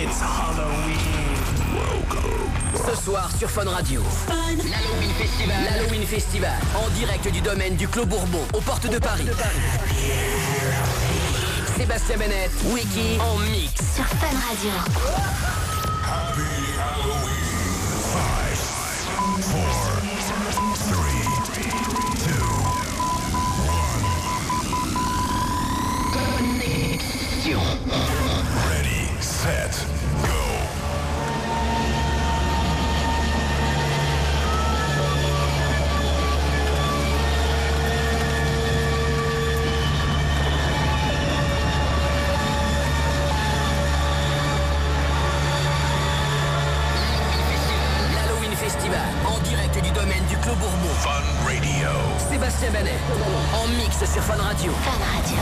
It's Halloween. Ce soir sur Fun Radio. L'Halloween Festival. L'Halloween Festival. En direct du domaine du Clos Bourbon, aux portes de Paris. Sébastien Bennett, Wiki en mix. Sur Fun Radio. Ready, mix sur Fun Radio. Fun Radio.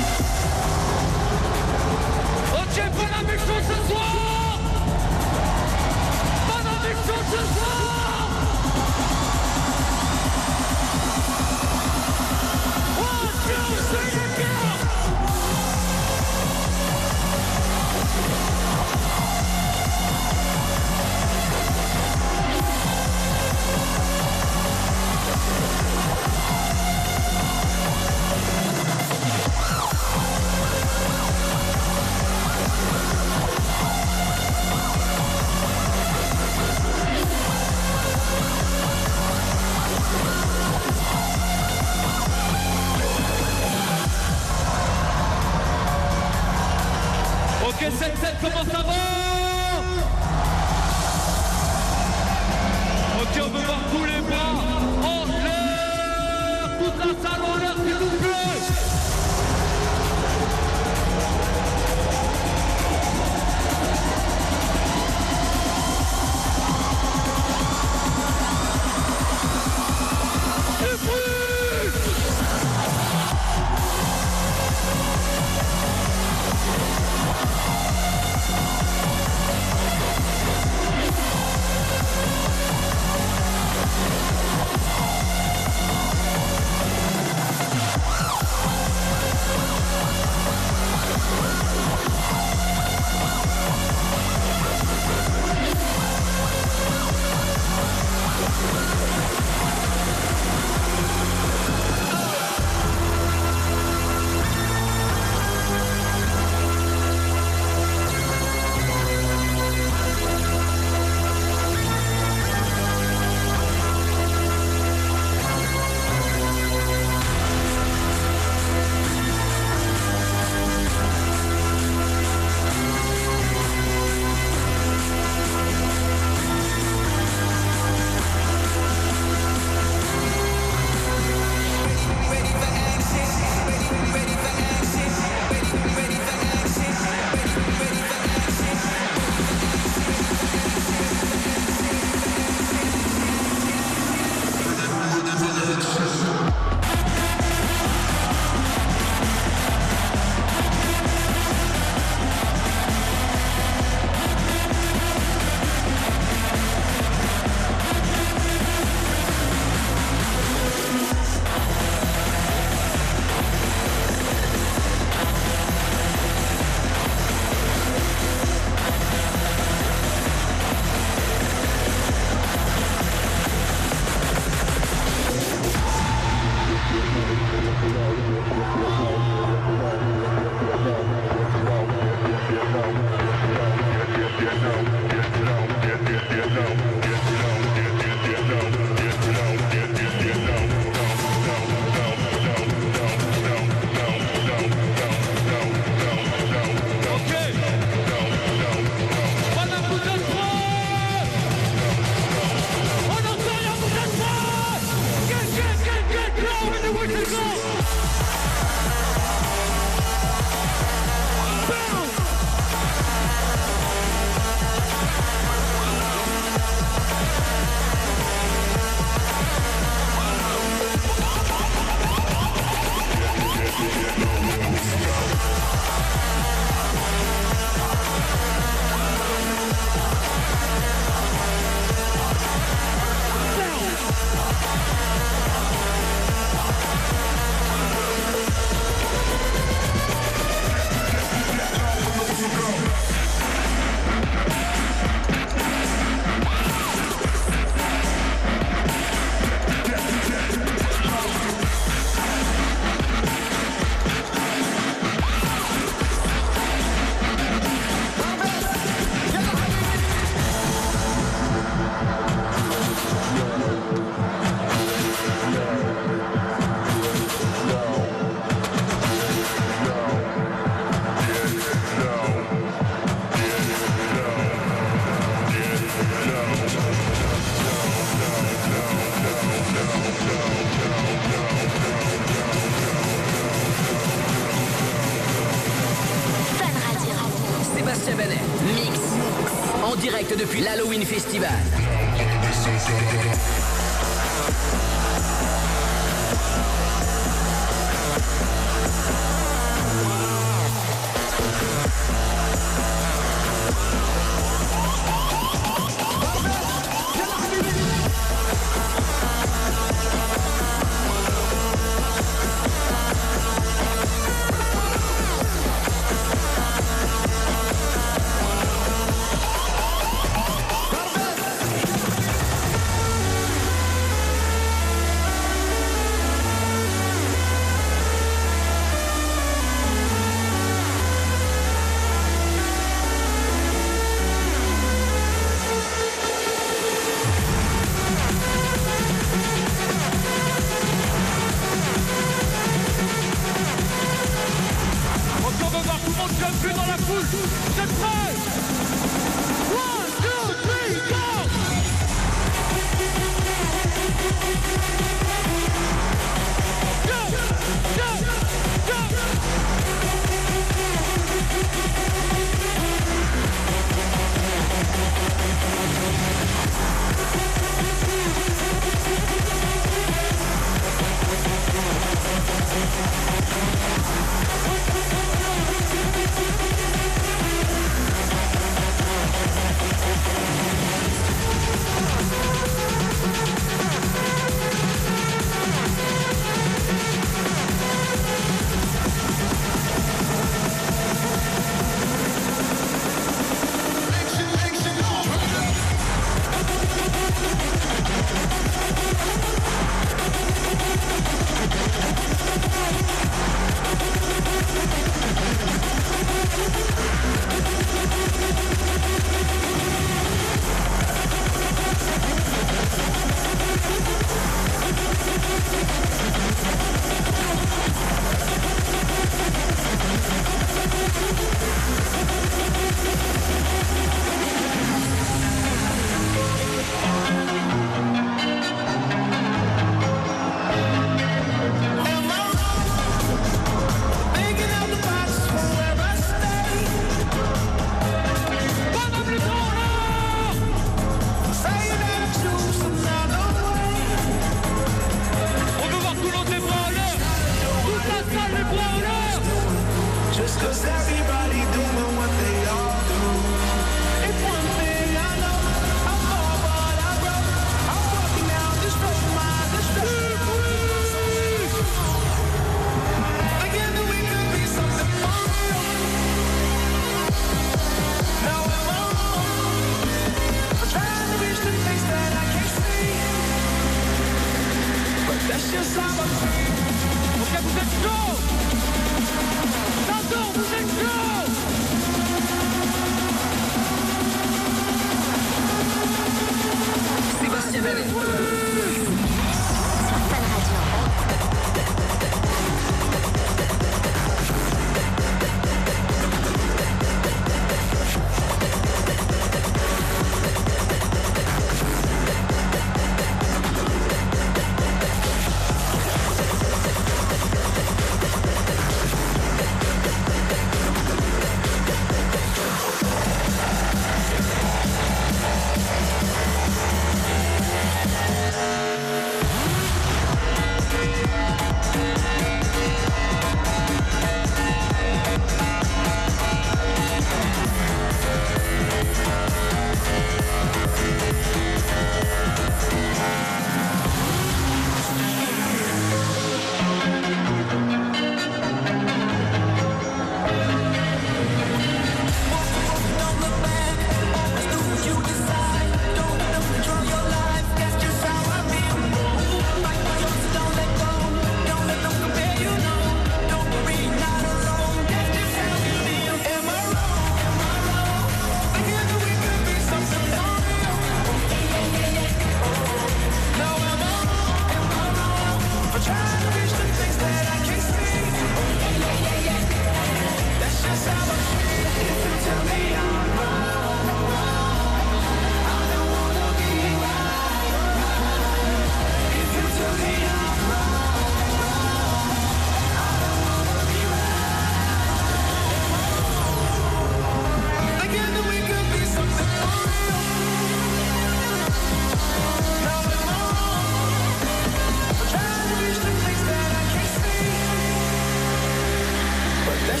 Ah,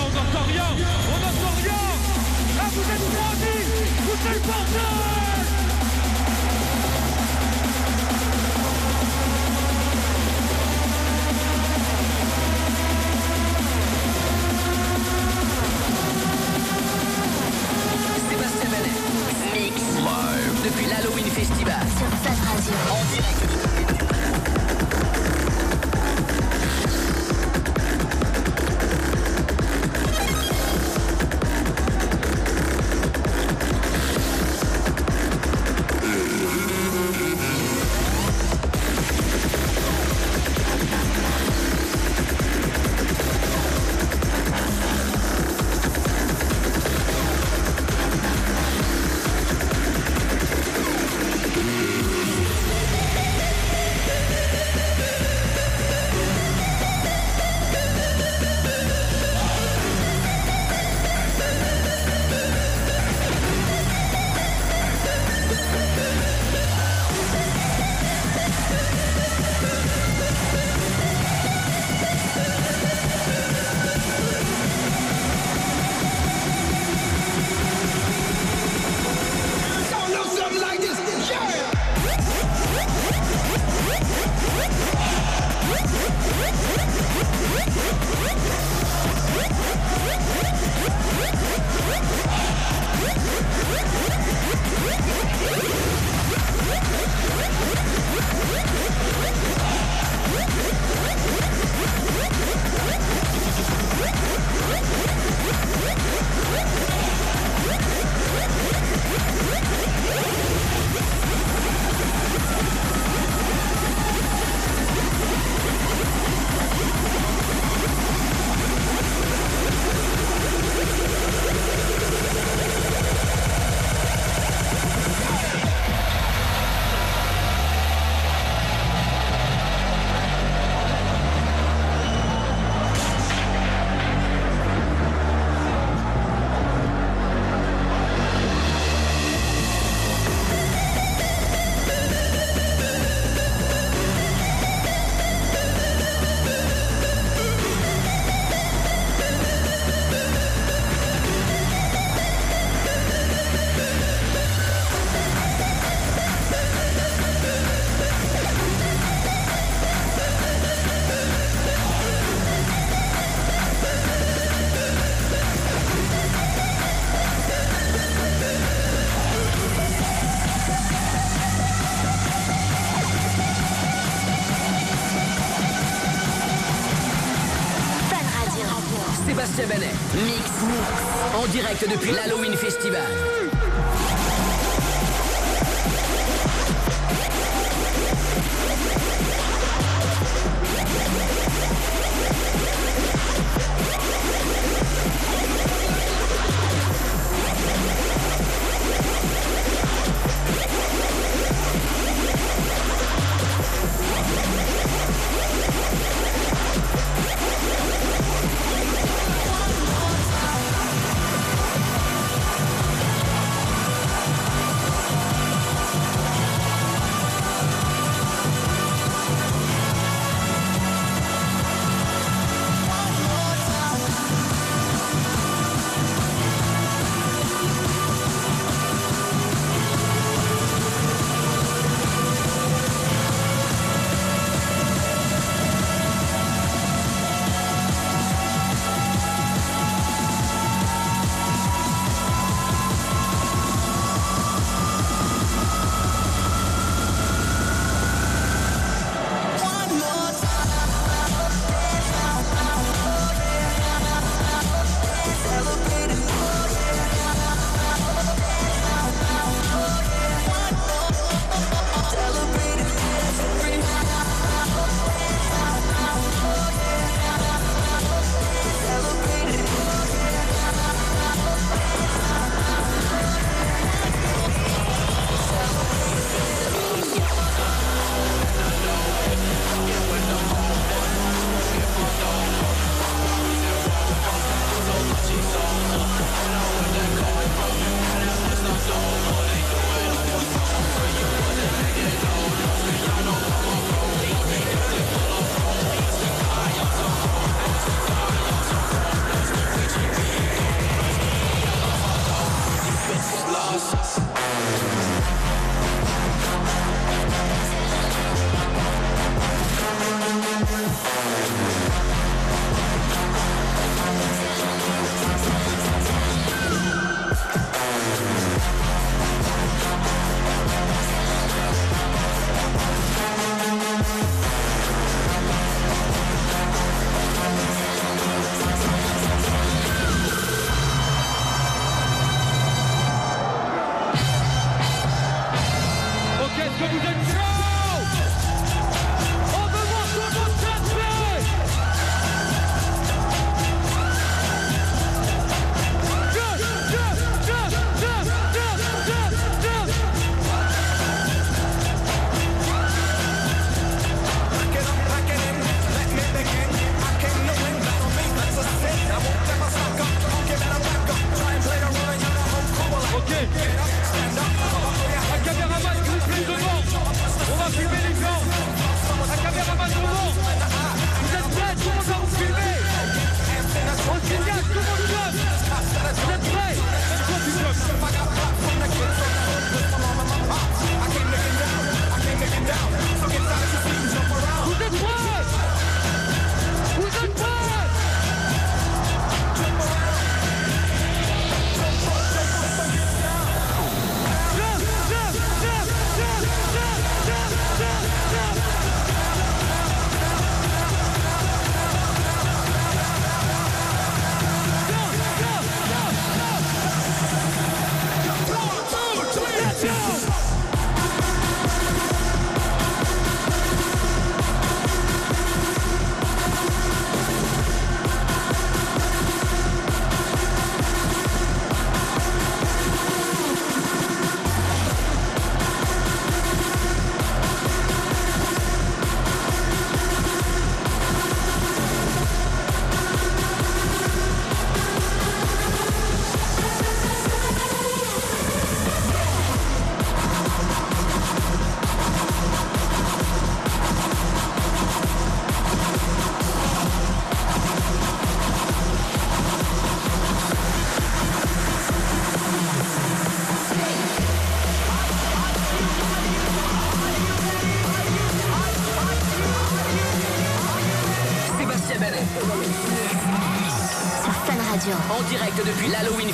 on n'entend rien. On n'entend rien. Ah, vous êtes bandits Vous êtes le direct depuis l'Halloween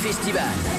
Festival.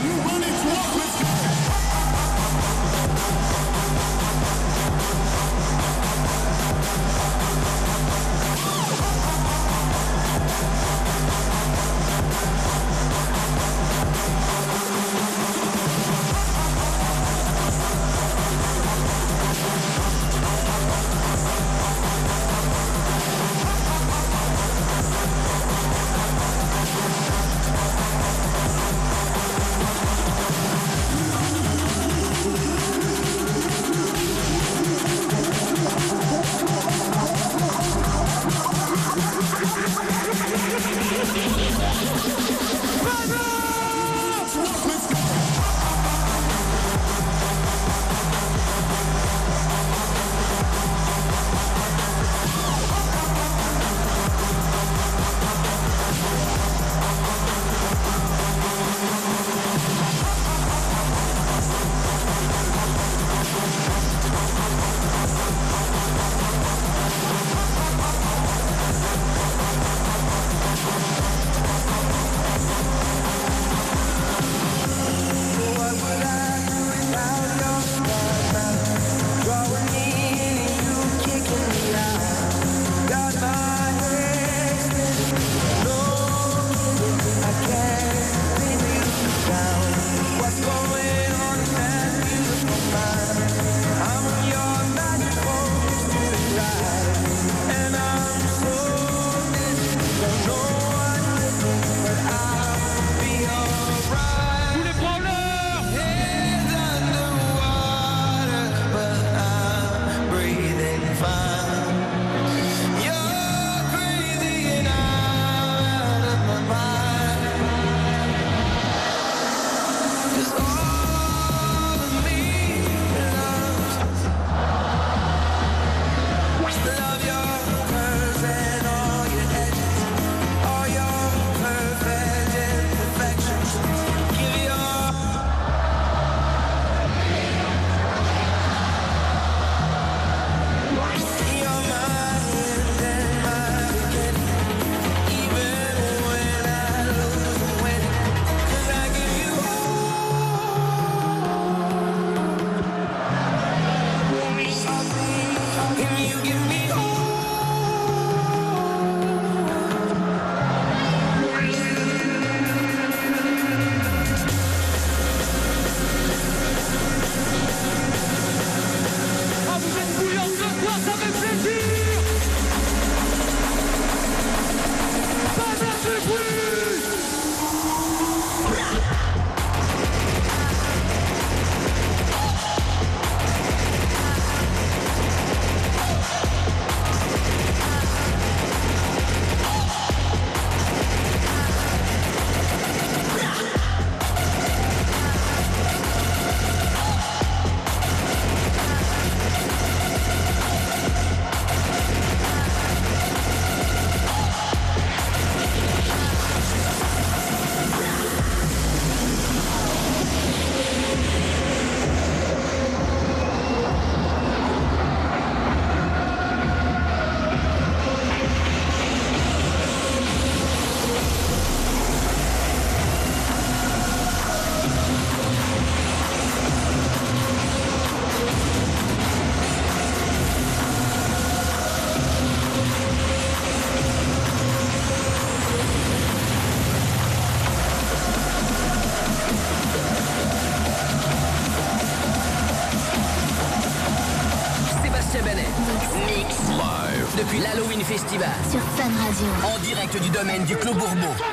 Domaine du Clos Bourbon.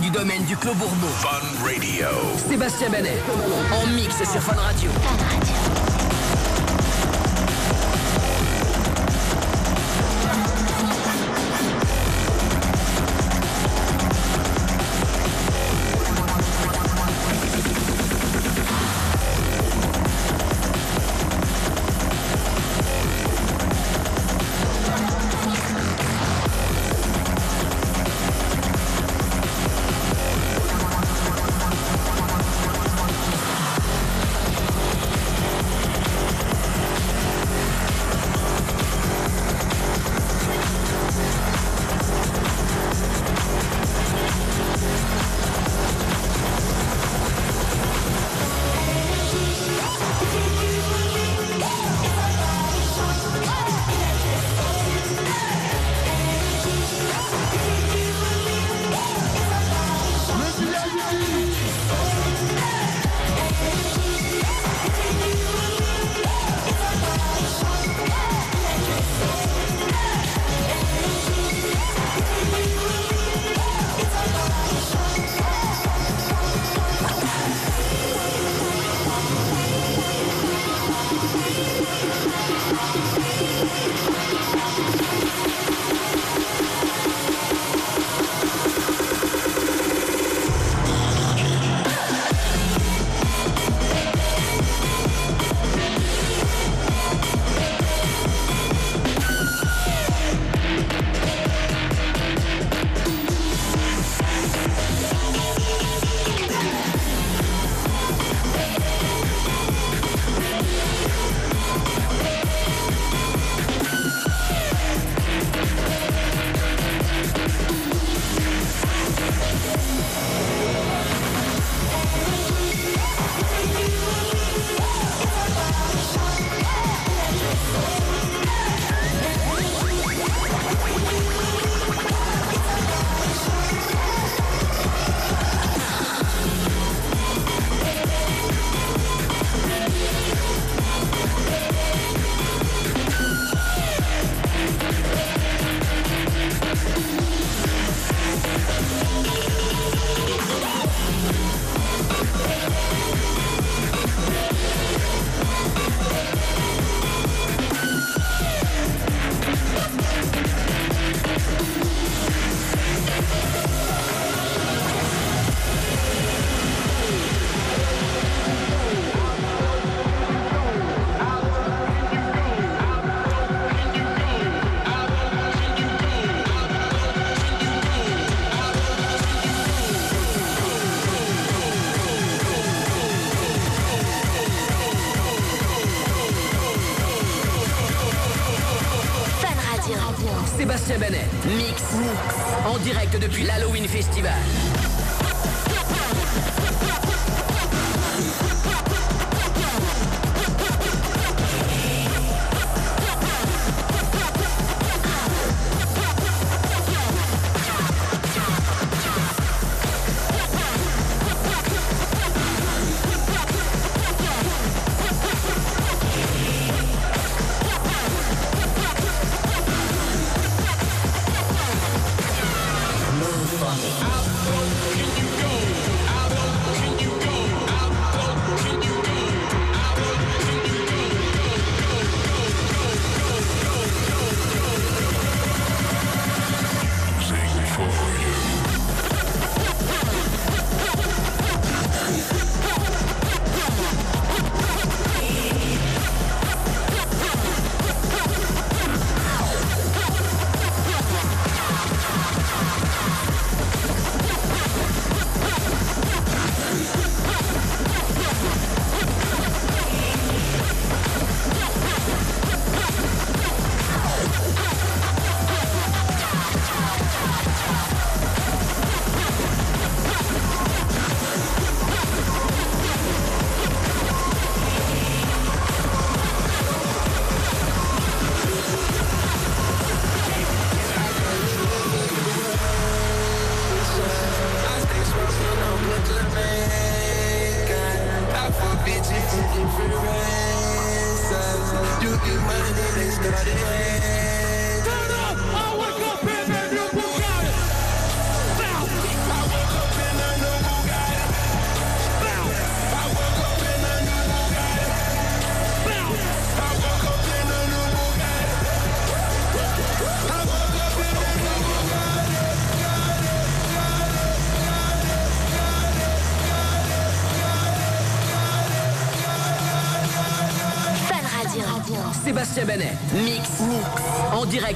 du domaine du Clos Bourbeau. Fun Radio. Sébastien Benet. En mix sur Fun Radio.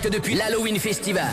Depuis l'Halloween Festival.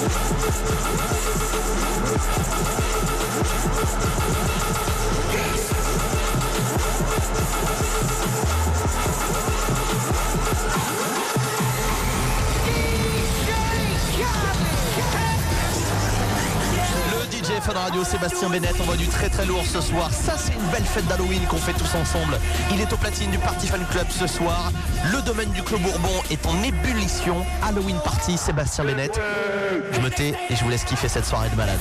Yes. Fun Radio, Sébastien Bennett on voit du très très lourd ce soir. Ça c'est une belle fête d'Halloween qu'on fait tous ensemble. Il est au platine du Party Fan Club ce soir. Le domaine du Clos Bourbon est en ébullition. Halloween Party, Sébastien Bennett. Je me tais et je vous laisse kiffer cette soirée de malade.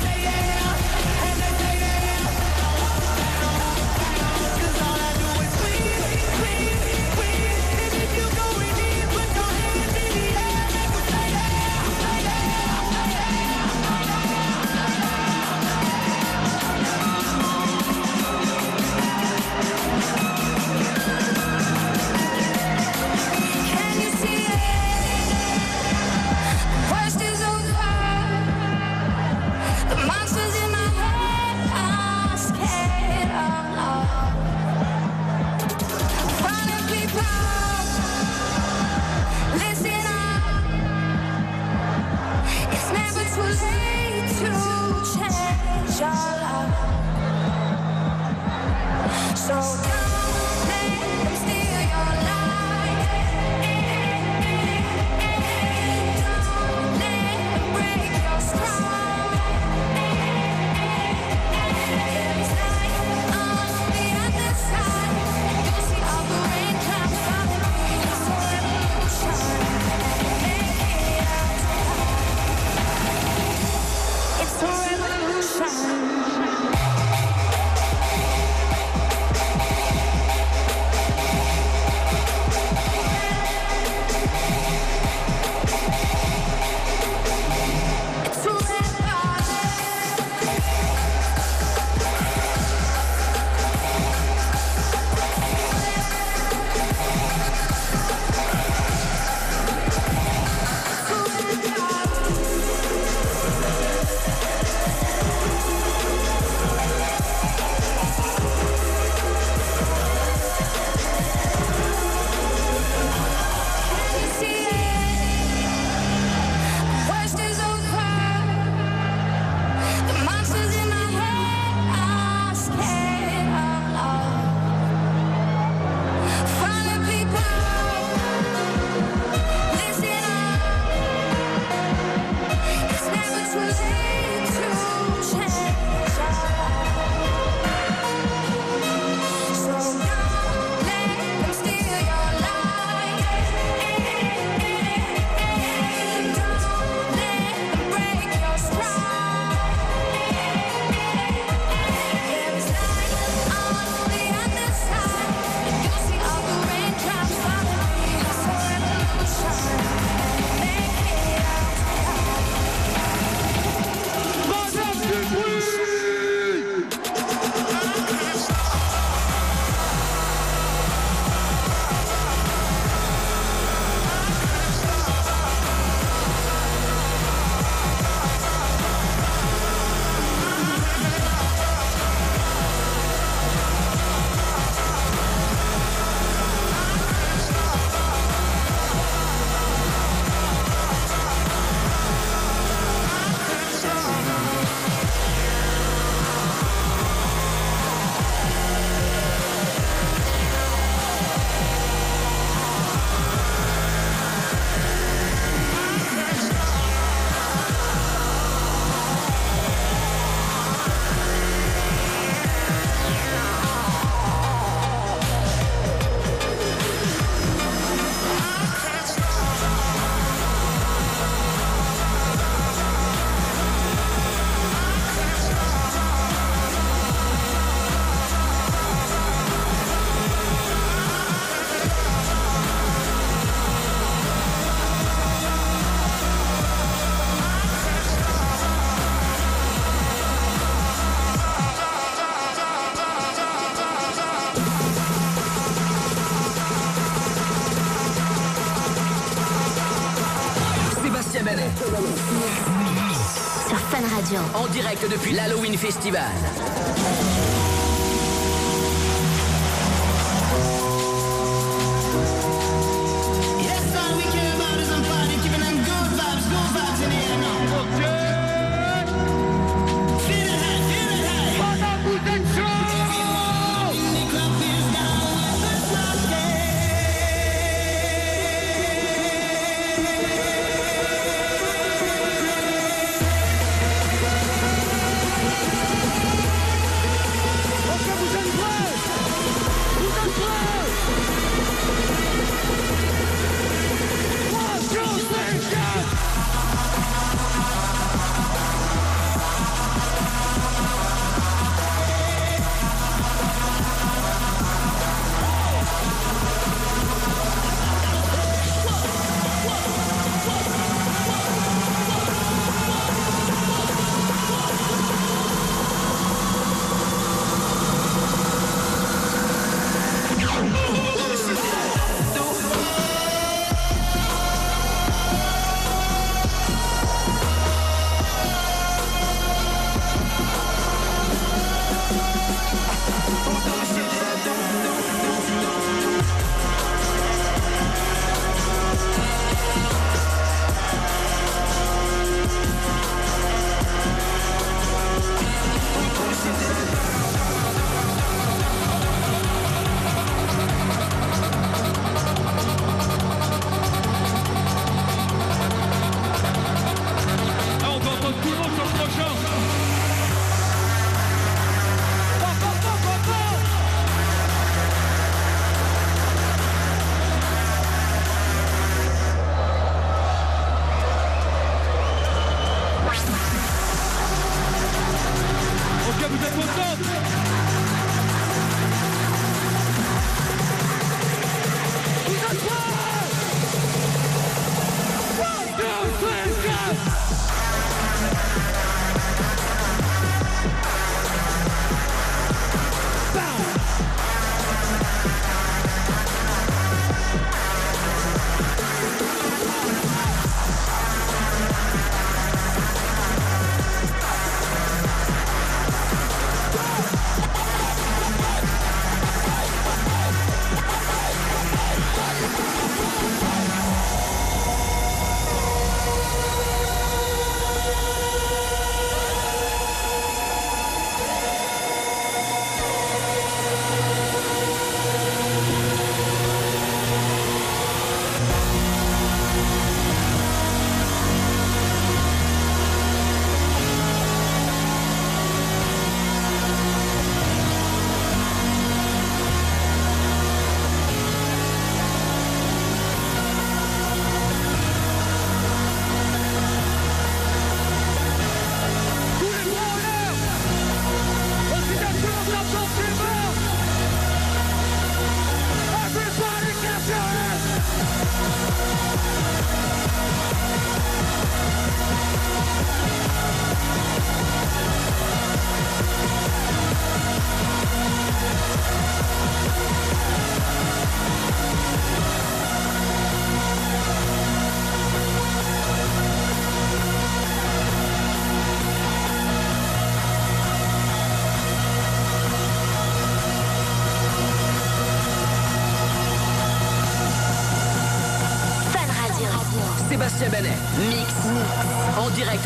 depuis l'Halloween Festival.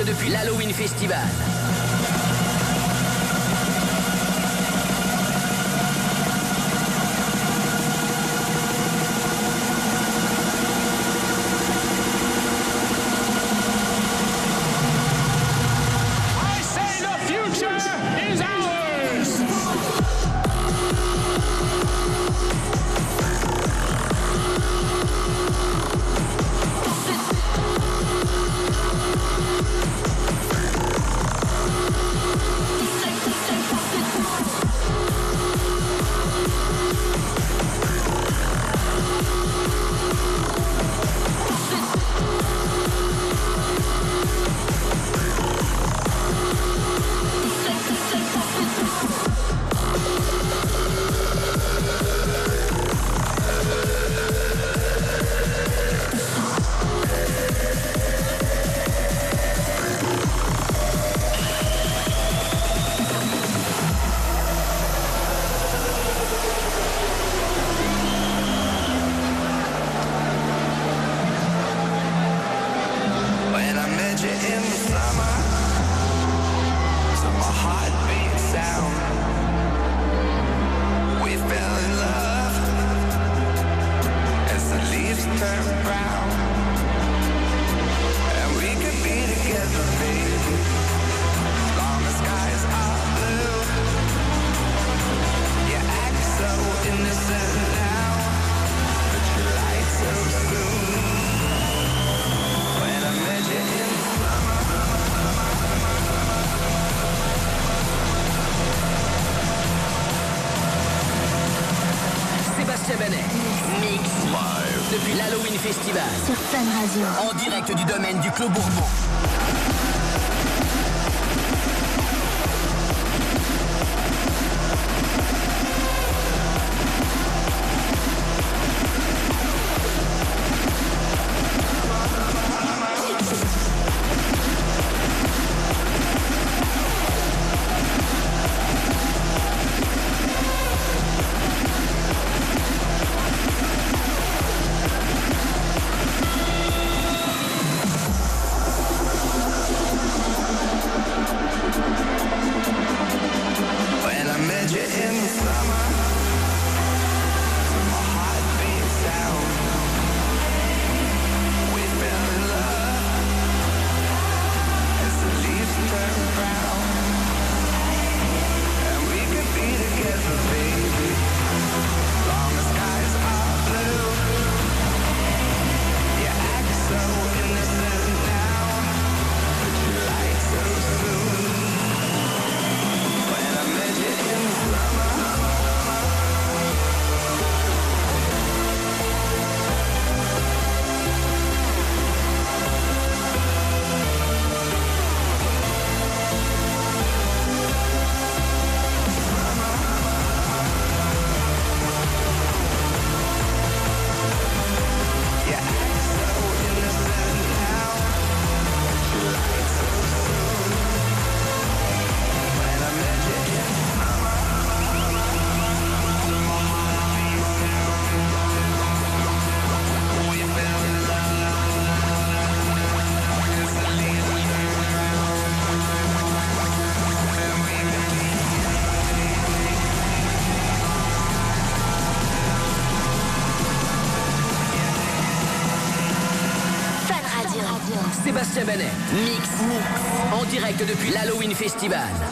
Depuis l'Halloween Festival. Clos Bourbon. Depuis l'Halloween Festival.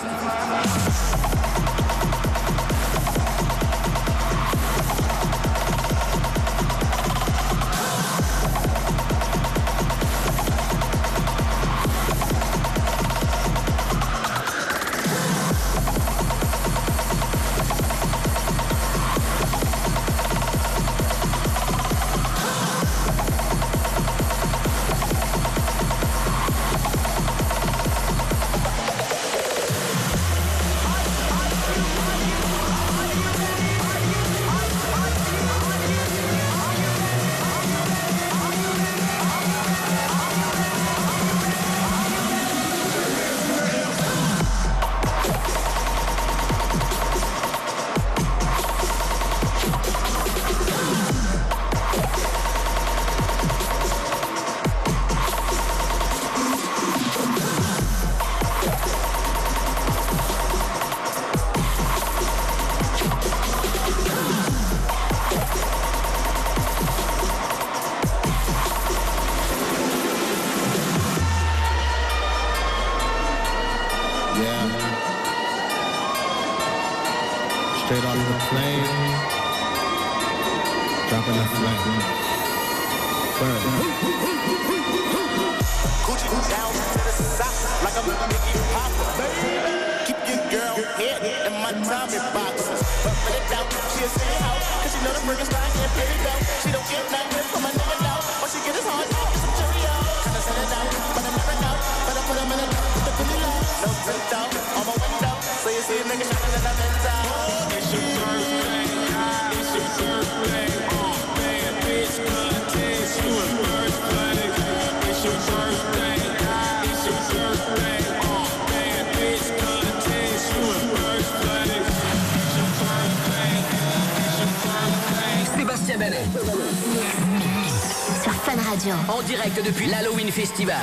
Depuis l'Halloween Festival.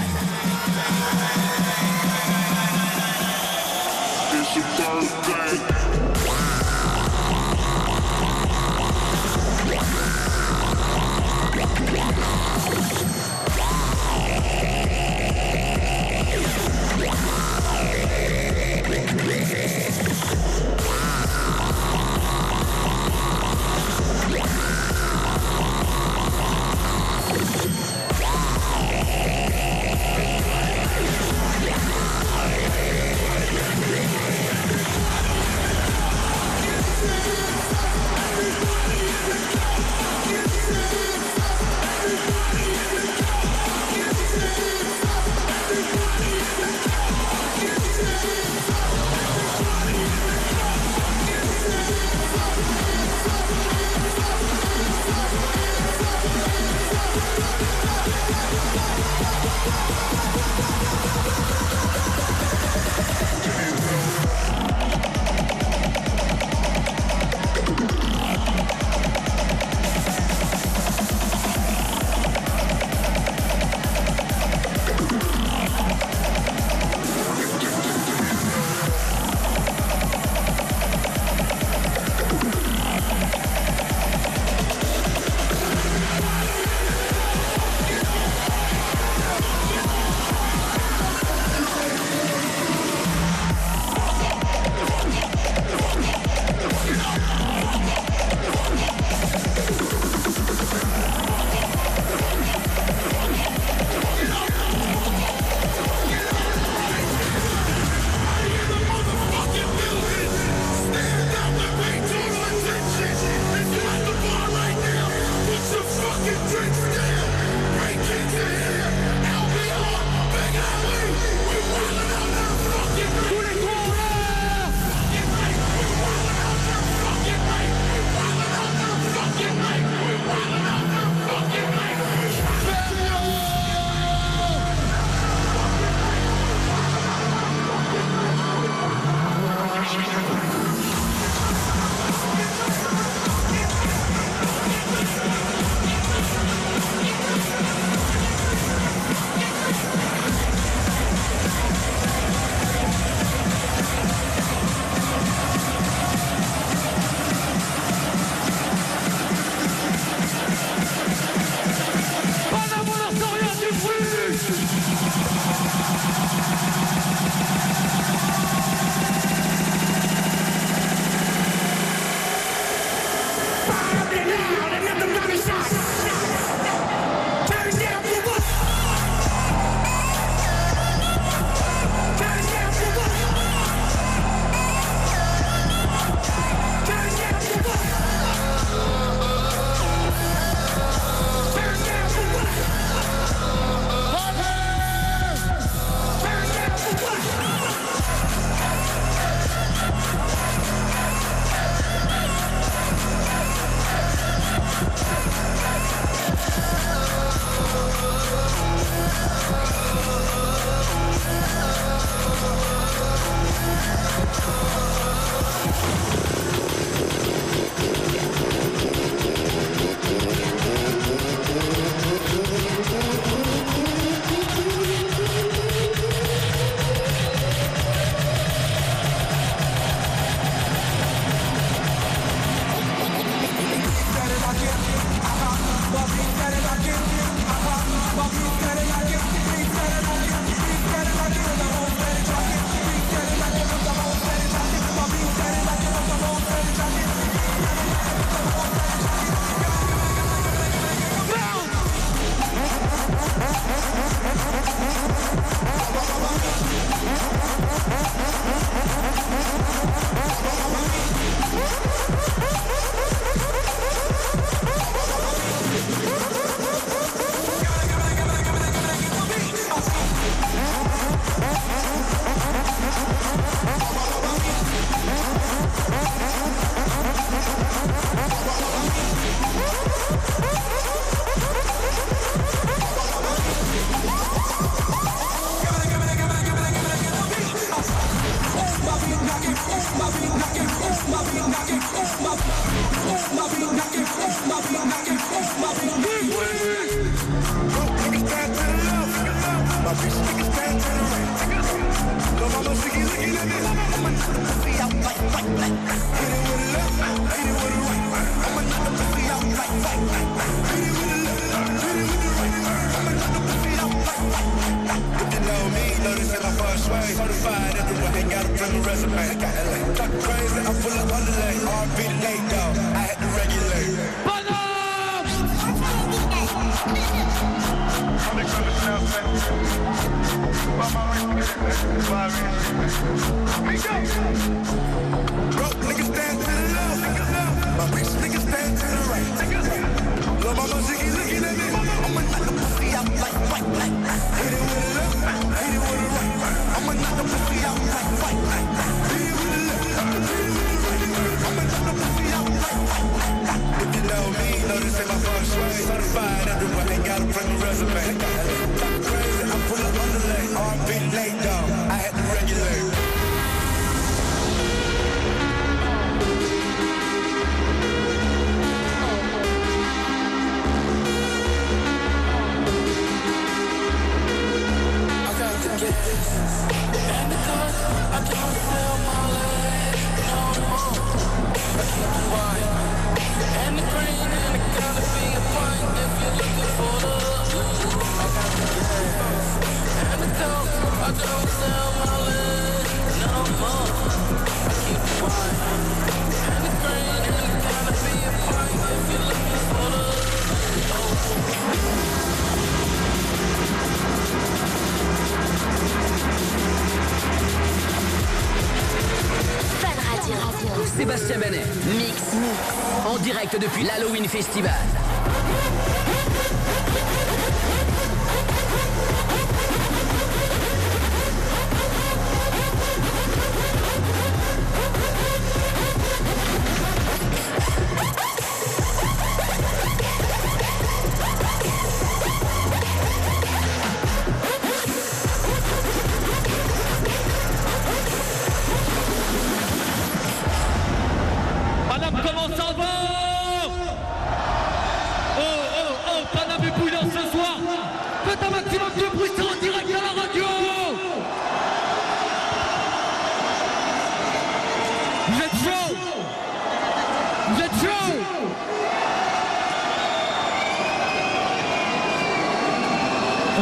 depuis l'Halloween Festival.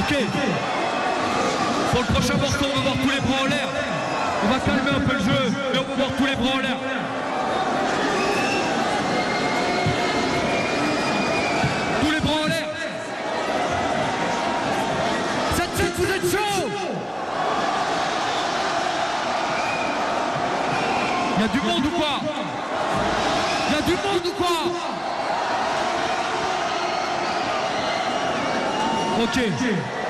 bloqué. Pour le prochain morceau, on va voir tous les bras en l'air. On va calmer un peu le jeu, mais on va voir tous les bras en l'air. Tous les bras en l'air. Cette tête, vous êtes chaud. Il y a du monde ou quoi Il y a du monde ou quoi Ok. okay.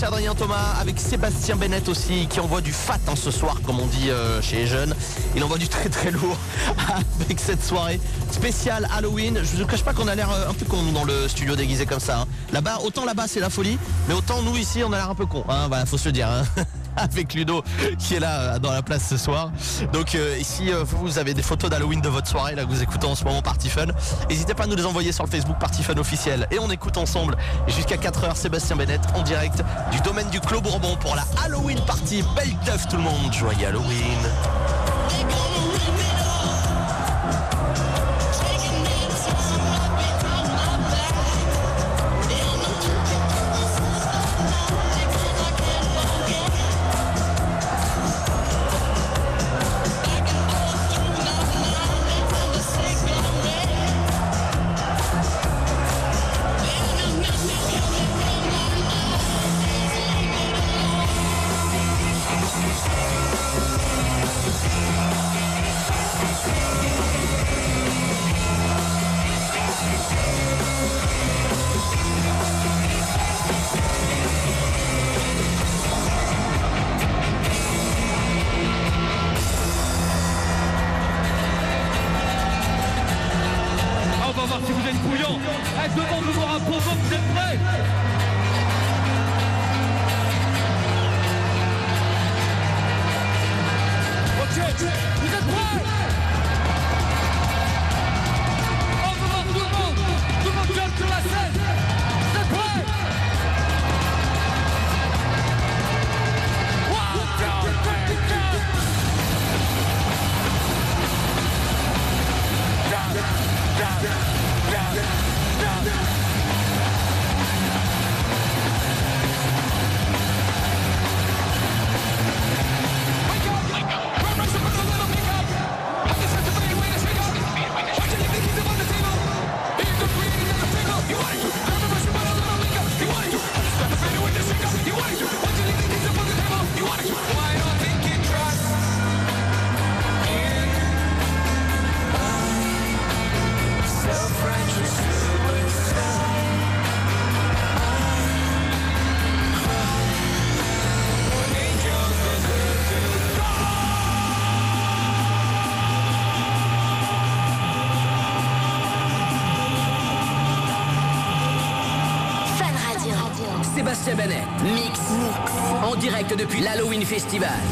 Thomas avec Sébastien Bennett aussi qui envoie du fat hein, ce soir comme on dit euh, chez les jeunes. Il envoie du très très lourd avec cette soirée spéciale Halloween. Je ne vous cache pas qu'on a l'air euh, un peu con dans le studio déguisé comme ça. hein. Là-bas, autant là-bas c'est la folie, mais autant nous ici on a l'air un peu con. Hein, voilà, faut se dire. avec Ludo qui est là euh, dans la place ce soir. Donc euh, ici euh, vous, vous avez des photos d'Halloween de votre soirée là que vous écoutez en ce moment Party Fun. N'hésitez pas à nous les envoyer sur le Facebook Party Fun officiel et on écoute ensemble jusqu'à 4h Sébastien Bennett en direct du domaine du Clos Bourbon pour la Halloween party. Belle teuf tout le monde, joyeux Halloween. Festival.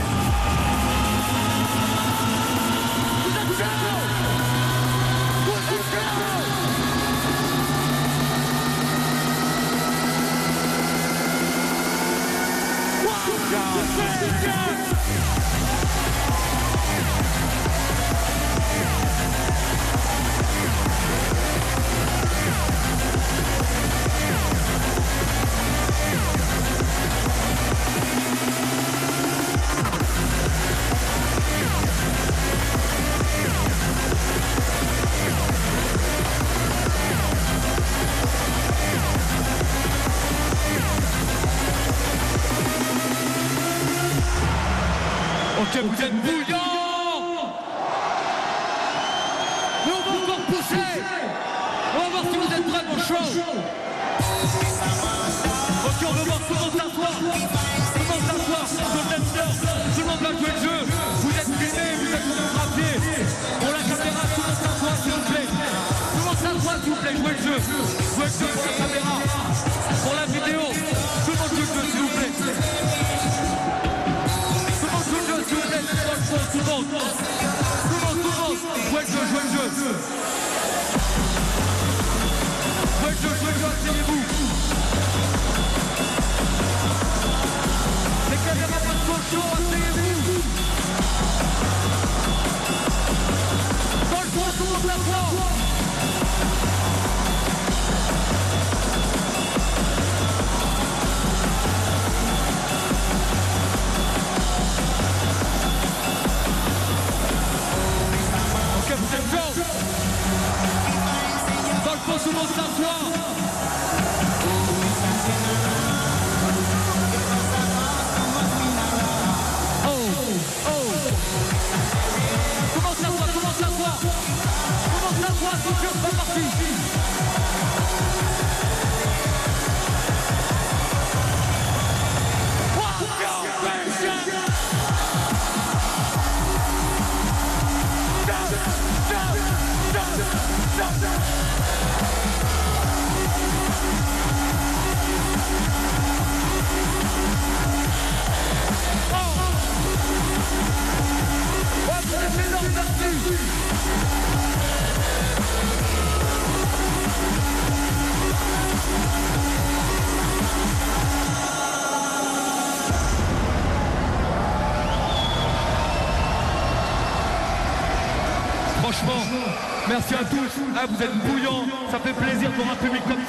vous êtes bouillant, ça fait plaisir pour un public comme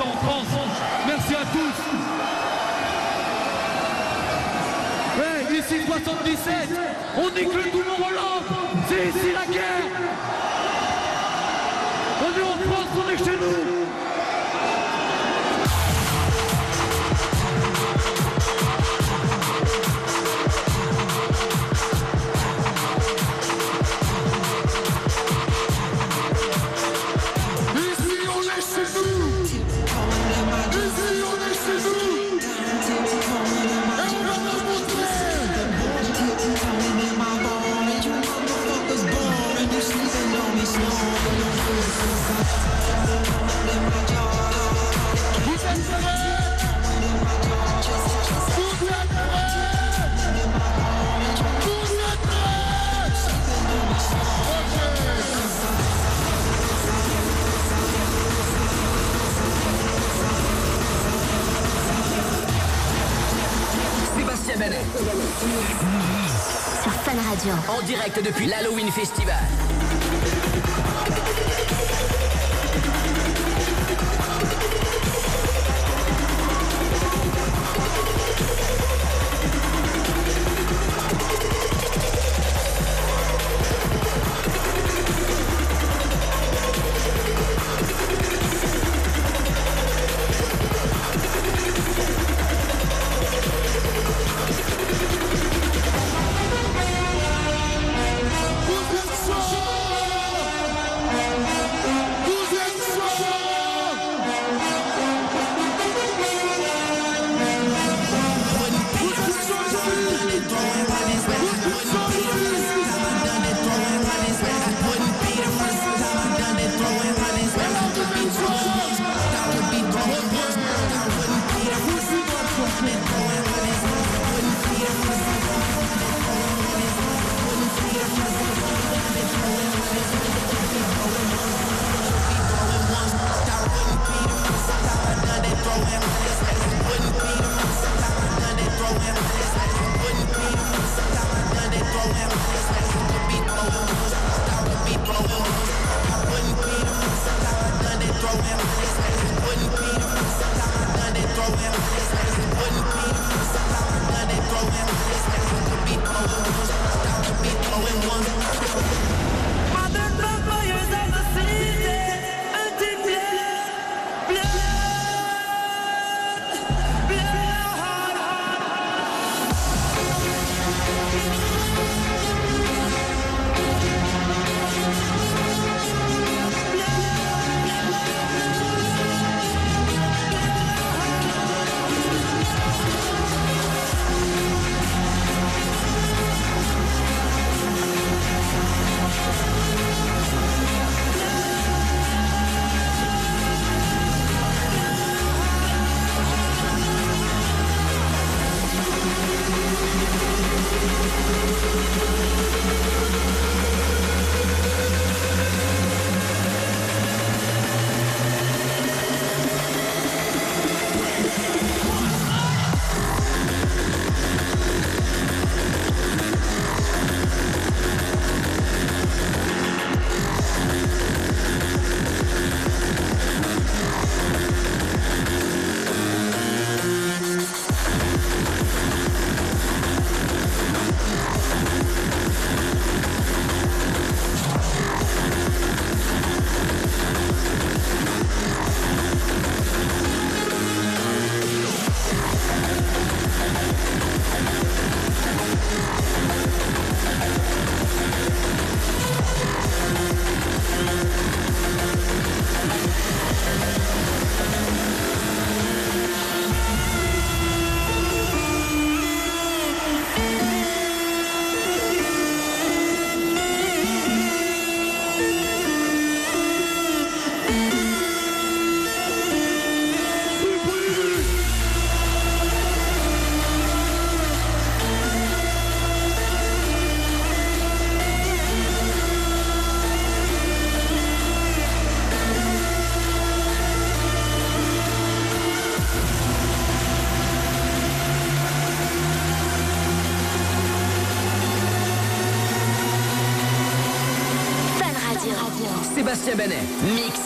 Mix.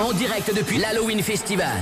En direct depuis l'Halloween Festival.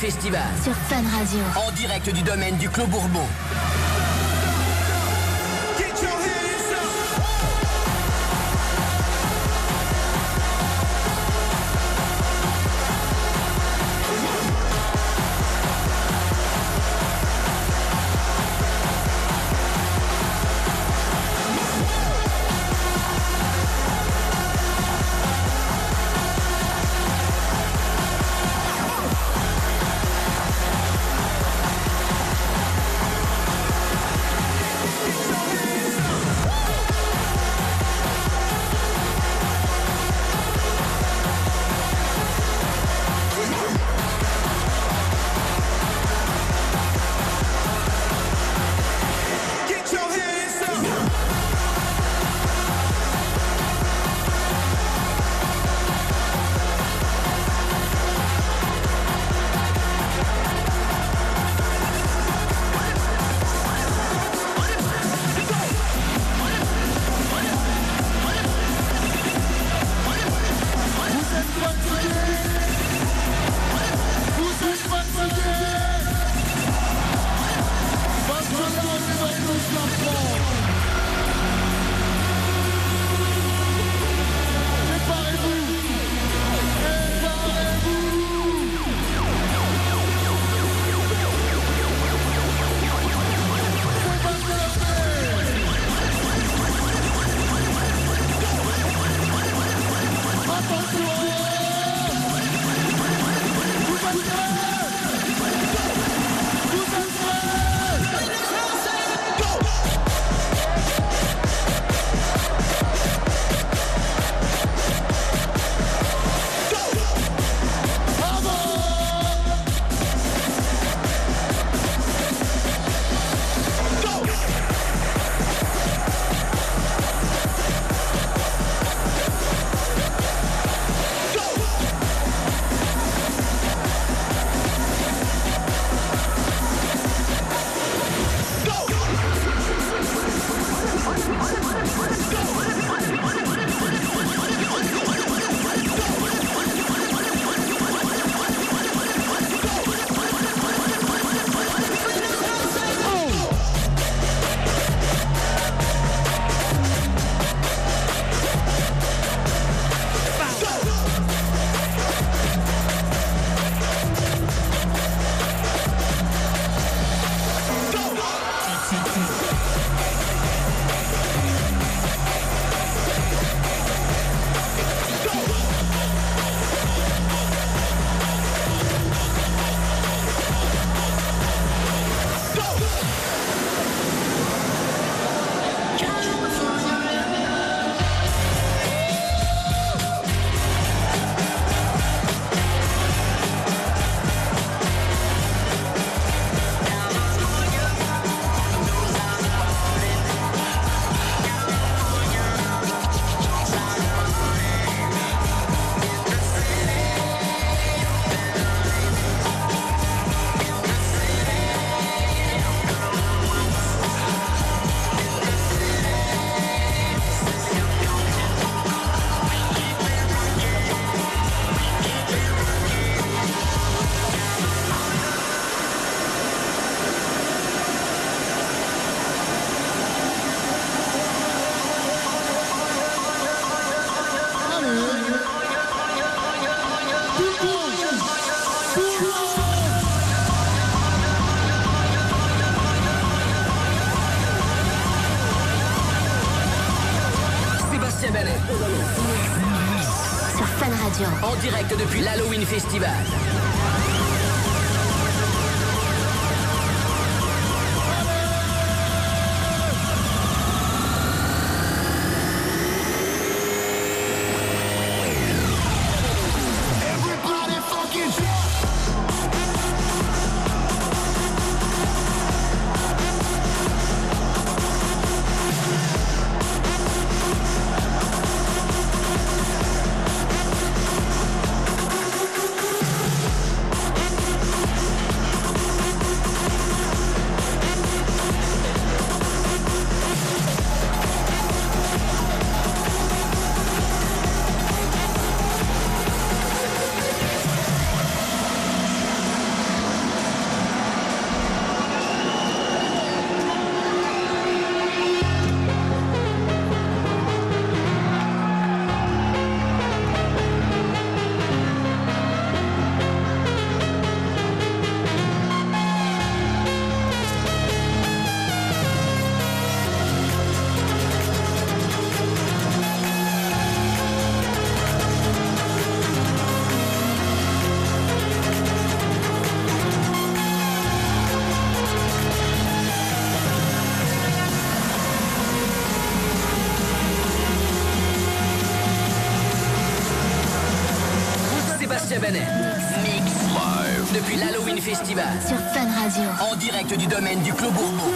Festival. Sur Fun Radio. En direct du domaine du Clos Bourbon. Festival. Festival. Sur Fun Radio. En direct du domaine du Clos Bourbon.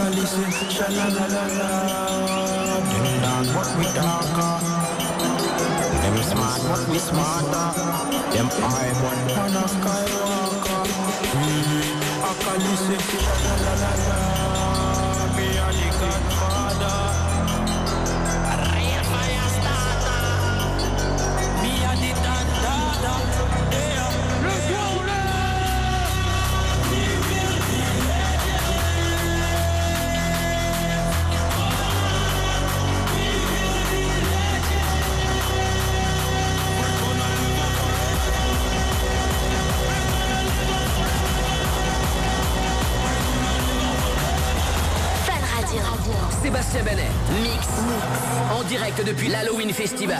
a sha la la la la. What we darker, them smart what we smarter, them I want one a skywalker. Mm. Sha la la la la. En direct depuis l'Halloween Festival.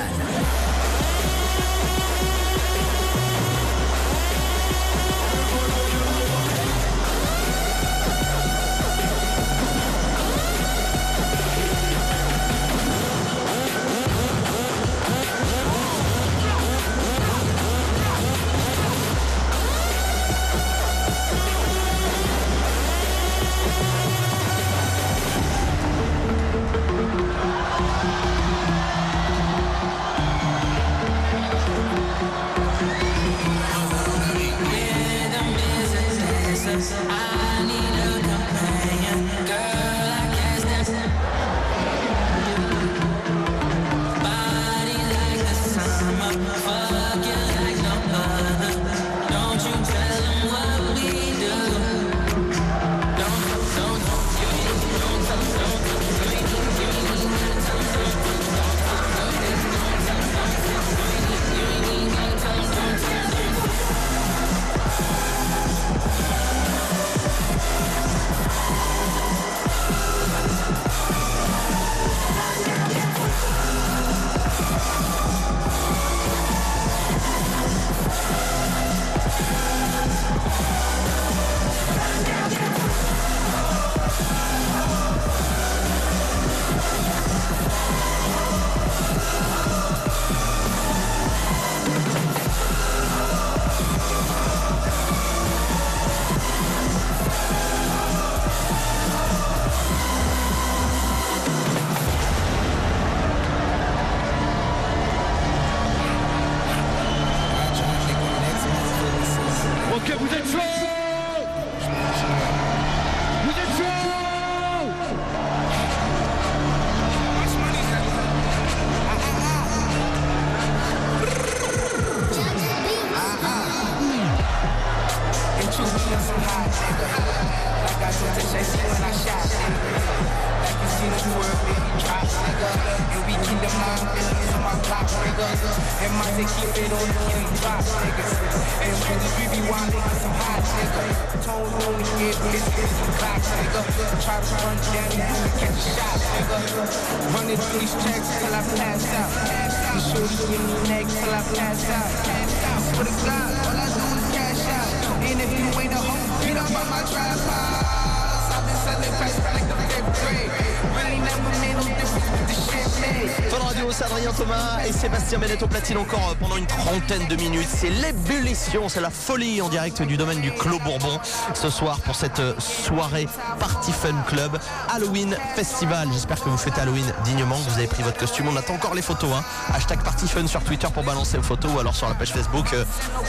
De minutes. C'est l'ébullition, c'est la folie en direct du domaine du Clos Bourbon ce soir pour cette soirée Party Fun Club Halloween Festival. J'espère que vous fêtez Halloween dignement, que vous avez pris votre costume. On attend encore les photos. Hein. Hashtag Party Fun sur Twitter pour balancer vos photos ou alors sur la page Facebook euh,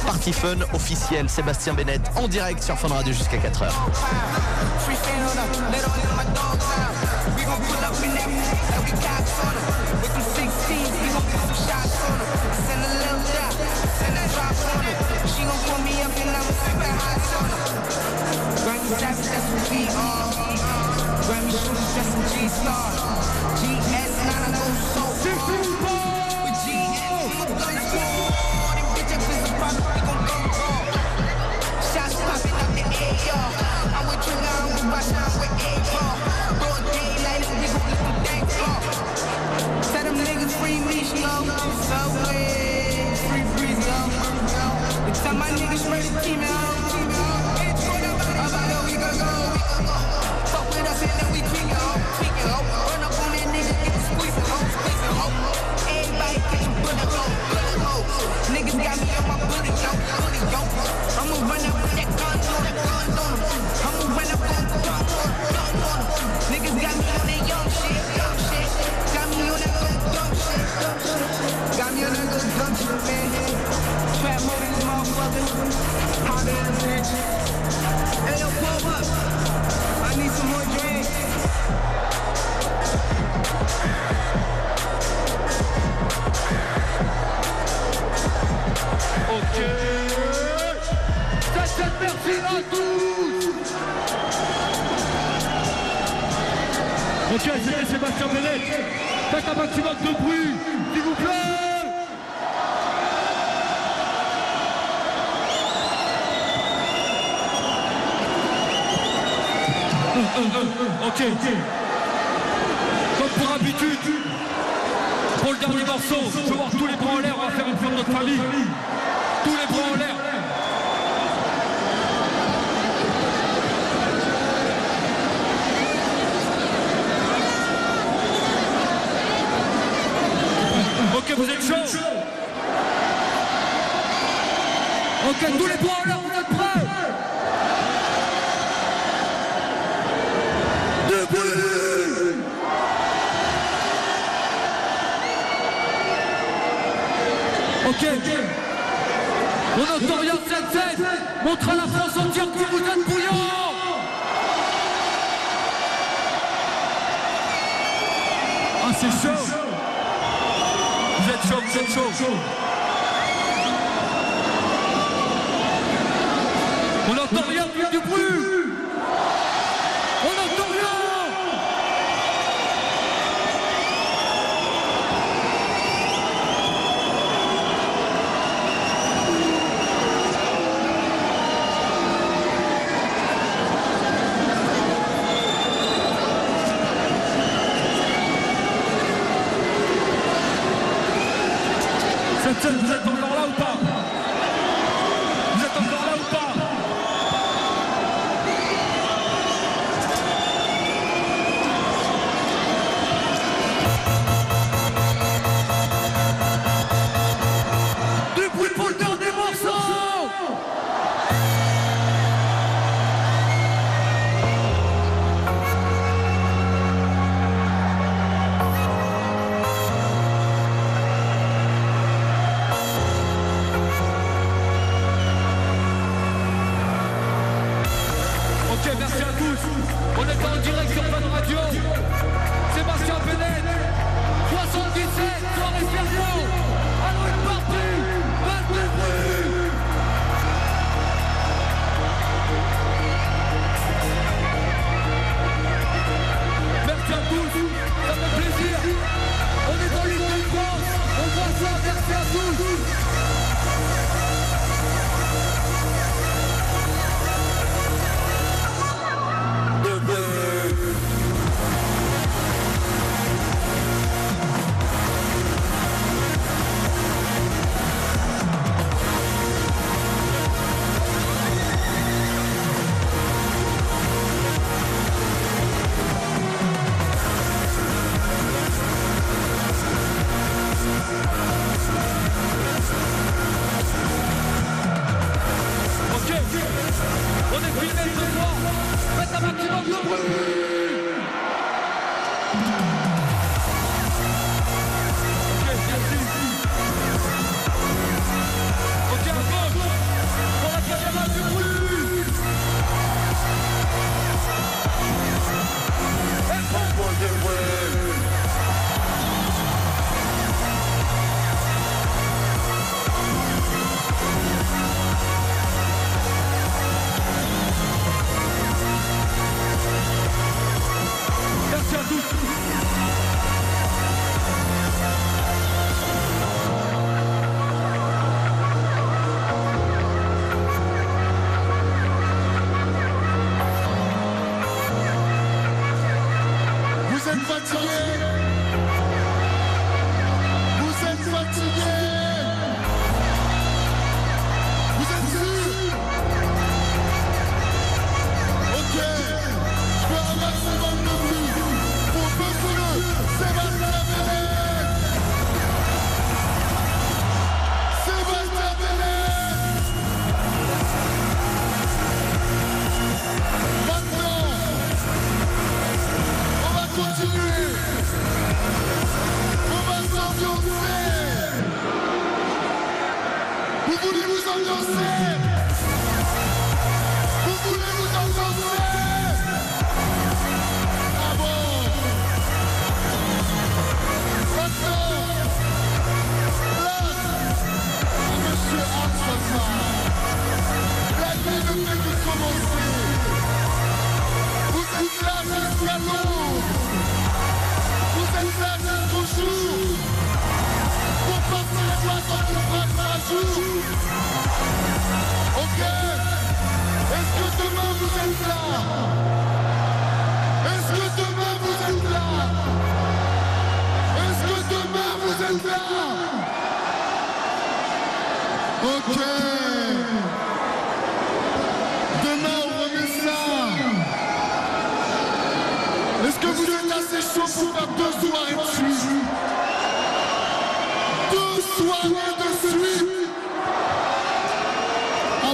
Party Fun officiel. Sébastien Benet en direct sur Fun Radio jusqu'à 4h. She gon' pull me up and I'ma super hot them. Grammy savage, that's what we are. Grammy shooters, just some G-Star. GS, not a go so far. With GS, we gon' go far. Them bitches is a problem, we gon' go raw. Shots popping up the AR. I'm with Trigger, I'm with Russia, I'm with A-Ball. Broad daylight, we gon' dank off. Tell them niggas free me, slow. Subway, free my niggas ready to Ok, c'était Sébastien Bennett. Faites un maximum de bruit, s'il vous plaît. Euh, euh, euh, ok. Comme pour habitude, pour le dernier morceau, je vais voir tous les bras en l'air, on va faire une fleur de notre famille.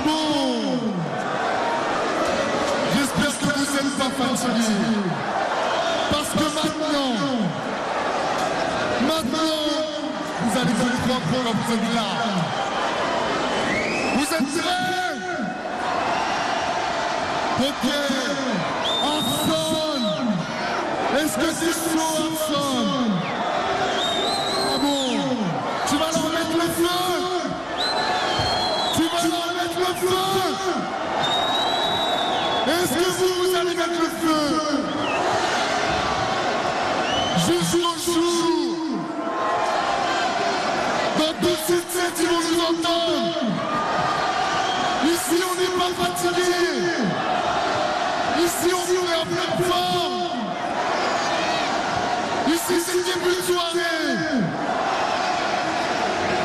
Bon J'espère que vous n'êtes pas fatigués. Parce que maintenant, maintenant, vous allez vous croire comme celui-là. Vous êtes prêts? Ok. Hanson Est-ce que c'est chaud, Hanson Ah bon Tu vas leur mettre le feu Tu vas leur mettre le feu Est-ce que vous, vous allez le feu Jusqu'au jour Dans toute cette fête, ils vont nous entendre Ici, on n'est pas fatigué. Ici, on est en pleine forme. Ici, c'est le début de soirée.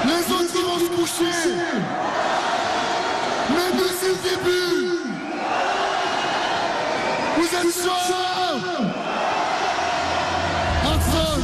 Les autres, vont se coucher. Mais nous, c'est le début. Vous êtes chauds Hanson,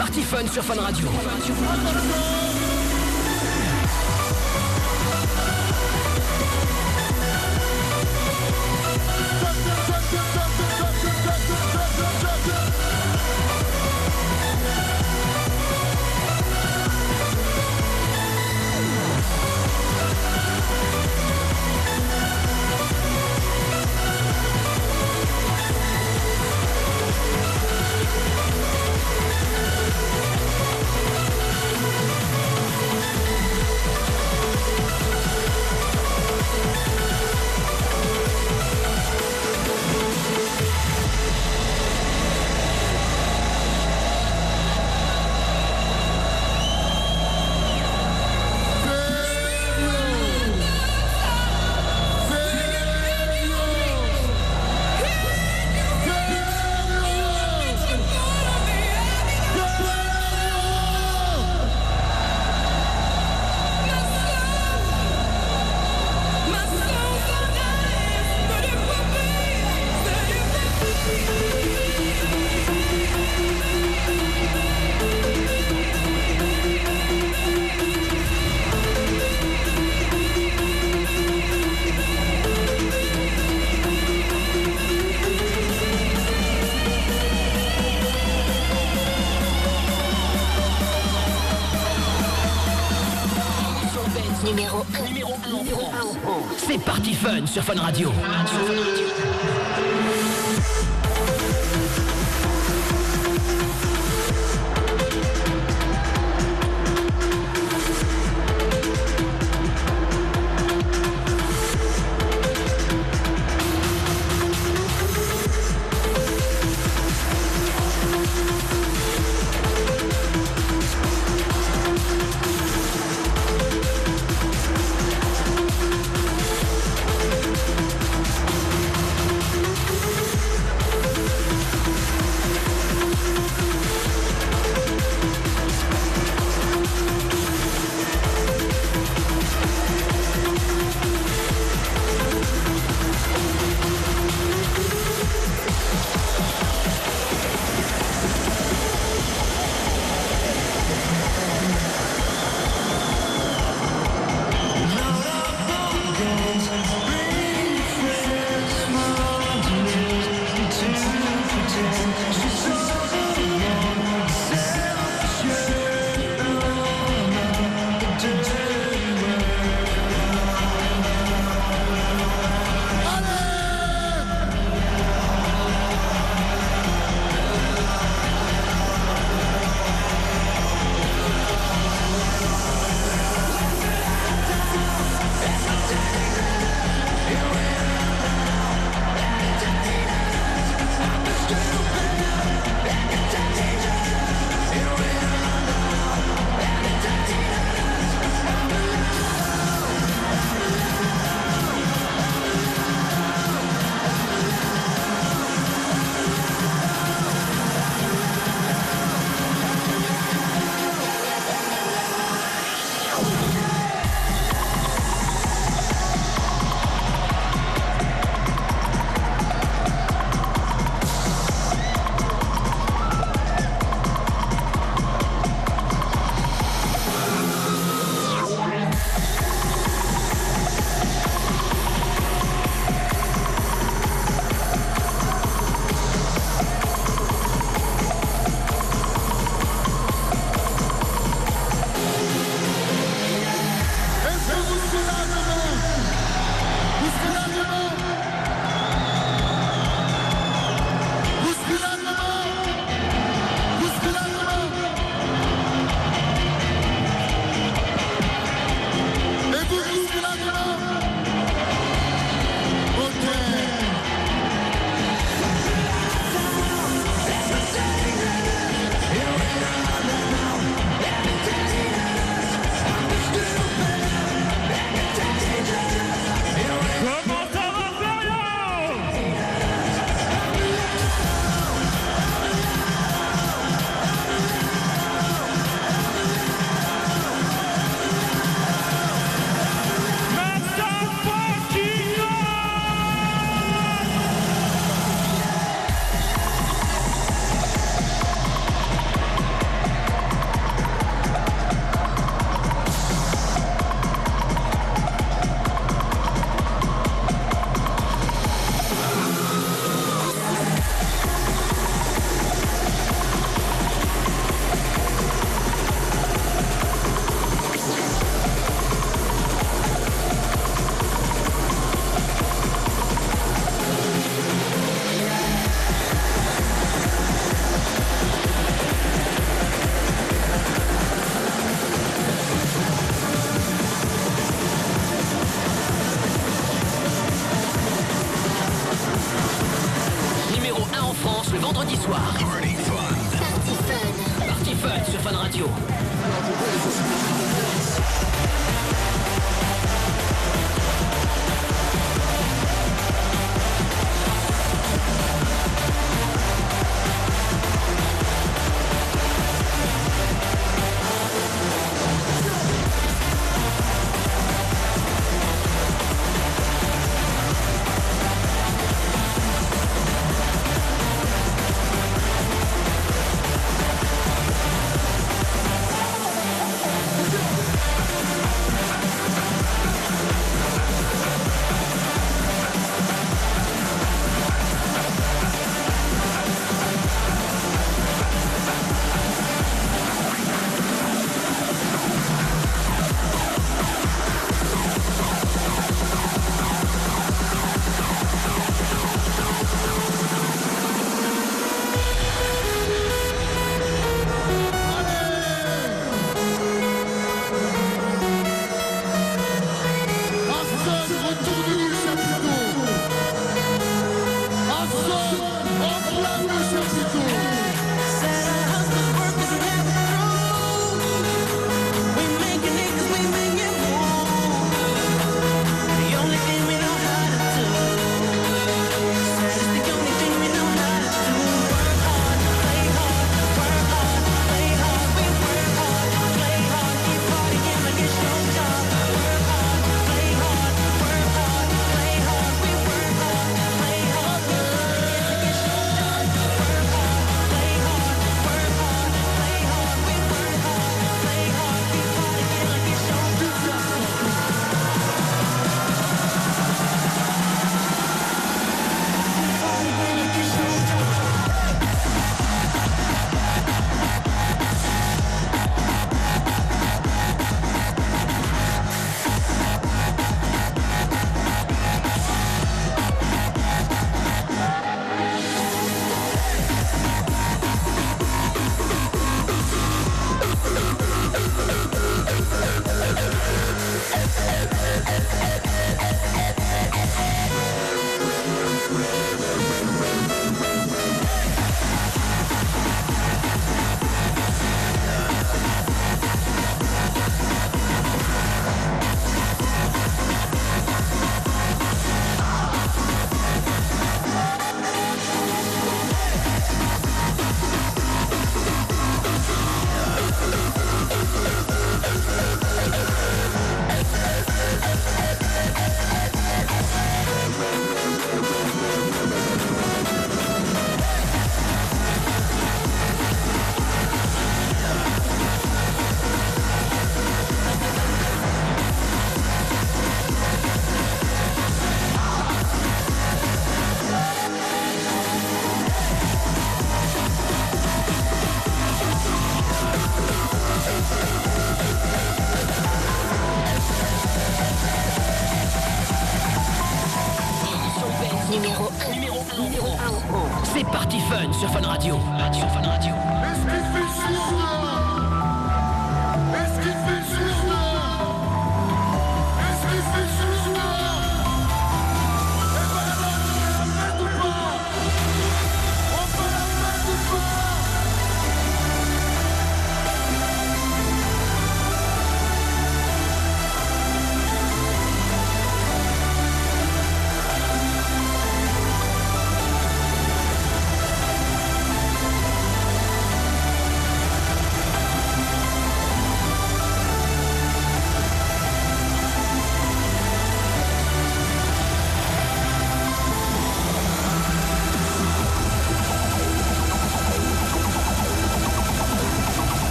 Party Fun sur Fun Radio. We're numéro 1. Numéro 1 en France. C'est Party Fun sur Fun Radio.